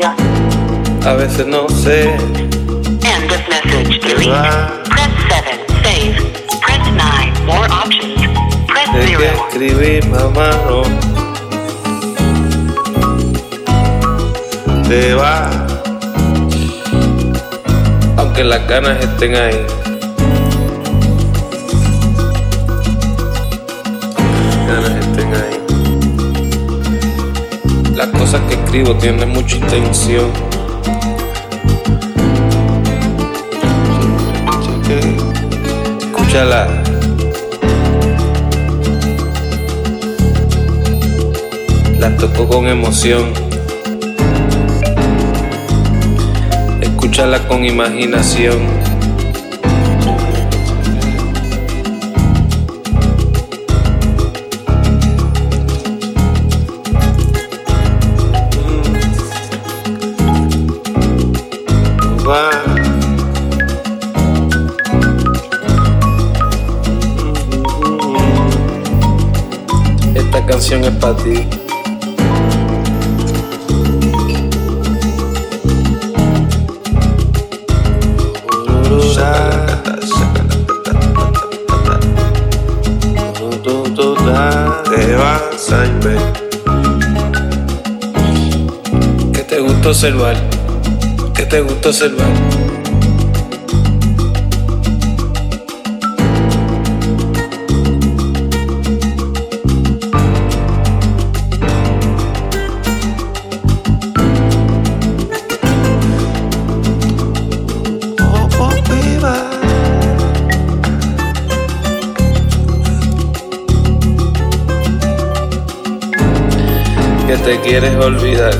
Dios. A veces no sé. End of message. Te Delete. Press 7. Save. Press 9. More options. Press De que 0. escribir mamá no. Te va. Aunque las ganas estén ahí. Las ganas estén ahí. Cosas que escribo tienen mucha intención. Escúchala. La toco con emoción. Escúchala con imaginación. Canción es para ti. Te vas a. Que te gustó observar. Que te gustó observar. Que te quieres olvidar,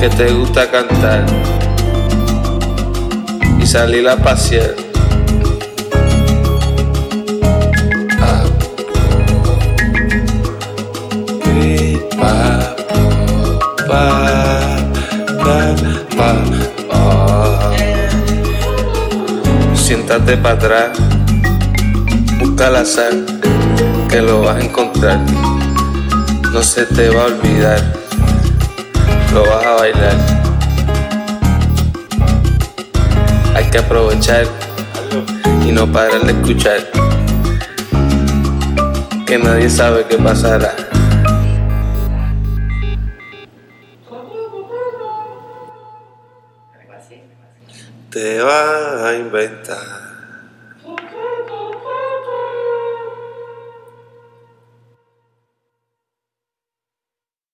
que te gusta cantar y salir a pasear. Siéntate para atrás, busca la sal, que lo vas a encontrar no se te va a olvidar, lo vas a bailar. Hay que aprovechar y no parar de escuchar, que nadie sabe qué pasará. Te vas a inventar.